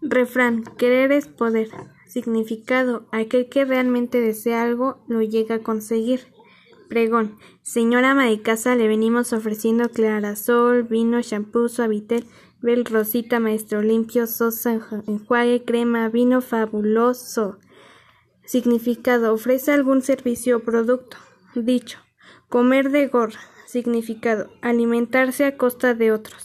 Refrán: querer es poder. Significado: aquel que realmente desea algo lo llega a conseguir. Pregón: Señora ama de casa, le venimos ofreciendo clarasol, vino, champú, suavitel, bel rosita, maestro limpio, sosa, enjuague, crema, vino fabuloso. Significado: ofrece algún servicio o producto. Dicho: comer de gorra. Significado: alimentarse a costa de otros.